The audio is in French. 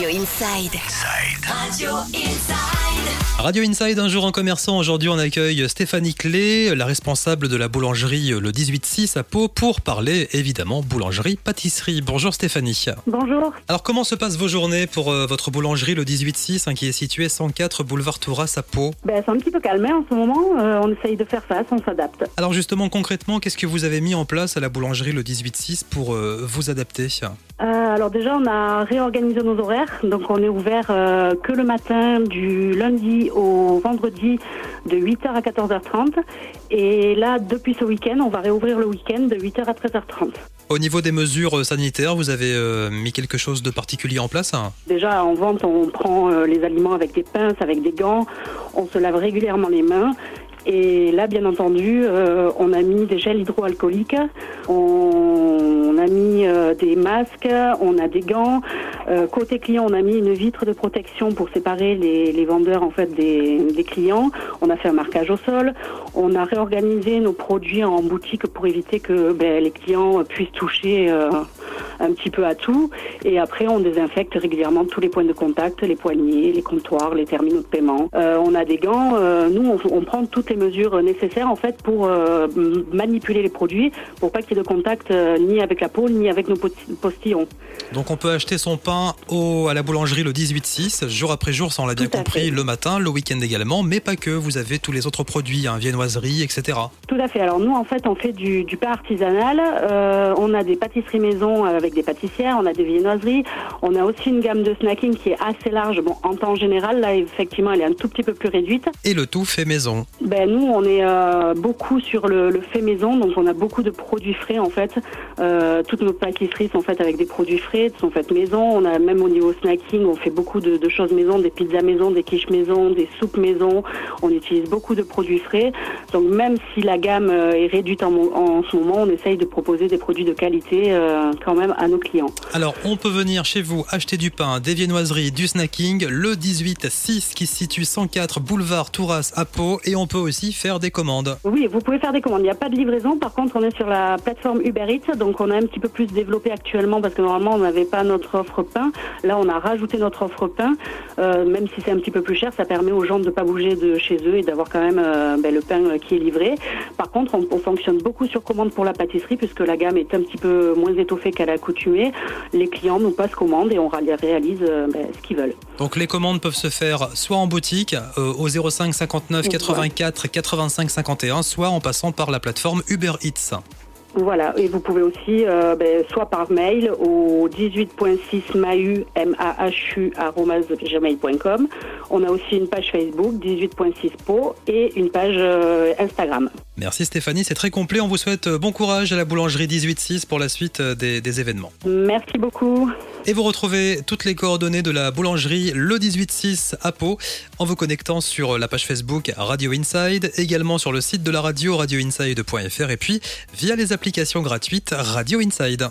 Radio Inside. Radio Inside. Radio Inside, un jour en commerçant. Aujourd'hui, on accueille Stéphanie Clé, la responsable de la boulangerie le 18-6 à Pau, pour parler évidemment boulangerie-pâtisserie. Bonjour Stéphanie. Bonjour. Alors, comment se passent vos journées pour euh, votre boulangerie le 18-6, hein, qui est située 104 boulevard Touras à Pau? Ben, c'est un petit peu calmé en ce moment. euh, on essaye de faire face, on s'adapte. Alors, justement, concrètement, qu'est-ce que vous avez mis en place à la boulangerie le 18-6 pour euh, vous adapter? Euh, alors déjà, on a réorganisé nos horaires. Donc on est ouvert euh, que le matin du lundi au vendredi de 8h à 14h30. Et là, depuis ce week-end, on va réouvrir le week-end de 8h à 13h30. Au niveau des mesures euh, sanitaires, vous avez euh, mis quelque chose de particulier en place hein? Déjà, en vente, on prend euh, les aliments avec des pinces, avec des gants. On se lave régulièrement les mains. Et là, bien entendu, euh, on a mis des gels hydroalcooliques, on, a mis euh, des masques, on a des gants. Euh, côté client, on a mis une vitre de protection pour séparer les, les vendeurs en fait des, des clients. On a fait un marquage au sol. On a réorganisé nos produits en boutique pour éviter que ben, les clients puissent toucher euh, un petit peu à tout. Et après, on désinfecte régulièrement tous les points de contact, les poignées, les comptoirs, les terminaux de paiement. Euh, on a des gants. euh, nous, on, on prend toutes les mesures nécessaires en fait pour euh, manipuler les produits, pour pas qu'il y ait de contact ni avec la peau ni avec nos postillons. Donc on peut acheter son pain au, à la boulangerie le 18-6, jour après jour, ça on l'a bien compris, fait. le matin, le week-end également, mais pas que, vous avez tous les autres produits, hein, viennoiserie, etc. Tout à fait. Alors nous, en fait, on fait du, du pain artisanal. On a des pâtisseries maison avec des pâtissières, on a des viennoiseries. On a aussi une gamme de snacking qui est assez large. Bon, en temps général, là, effectivement, elle est un tout petit peu plus réduite. Et le tout fait maison. Ben nous, on est euh, beaucoup sur le, le fait maison, donc on a beaucoup de produits frais en fait. Euh, toutes nos pâtisseries sont faites avec des produits frais, sont faites maison. On a même au niveau snacking, on fait beaucoup de, de choses maison, des pizzas maison, des quiches maison, des soupes maison. On utilise beaucoup de produits frais. Donc même si la gamme euh, est réduite en, ce moment, on essaye de proposer des produits de qualité euh, quand même à nos clients. Alors on peut venir chez vous acheter du pain, des viennoiseries, du snacking, le 18-6 qui se situe 104 boulevard Touras à Pau, et on peut aussi faire des commandes. Oui, vous pouvez faire des commandes. Il n'y a pas de livraison. Par contre, on est sur la plateforme Uber Eats, donc on a un petit peu plus développé actuellement parce que normalement on n'avait pas notre offre pain. Là, on a rajouté notre offre pain. Euh, même si c'est un petit peu plus cher, ça permet aux gens de ne pas bouger de chez eux et d'avoir quand même euh, ben, le pain euh, qui est livré. Par contre, on, on fonctionne beaucoup sur commande pour la pâtisserie puisque la gamme est un petit peu moins étoffée qu'à l'accoutumée. Les clients nous passent commande et on ré- réalise euh, ben, ce qu'ils veulent. Donc les commandes peuvent se faire soit en boutique euh, au 05 59 84 85 51, soit en passant par la plateforme Uber Eats. Voilà, et vous pouvez aussi, euh, ben, soit par mail au 18.6 mahu, m a h u arobase gmail.com. On a aussi une page Facebook, 18.6 po, et une page euh, Instagram. Merci Stéphanie, c'est très complet. On vous souhaite euh, bon courage à la boulangerie 18-6 pour la suite des, des événements. Merci beaucoup. Et vous retrouvez toutes les coordonnées de la boulangerie le 18-6 à Pau en vous connectant sur la page Facebook Radio Inside, également sur le site de la radio radioinside.fr et puis via les applications gratuites Radio Inside.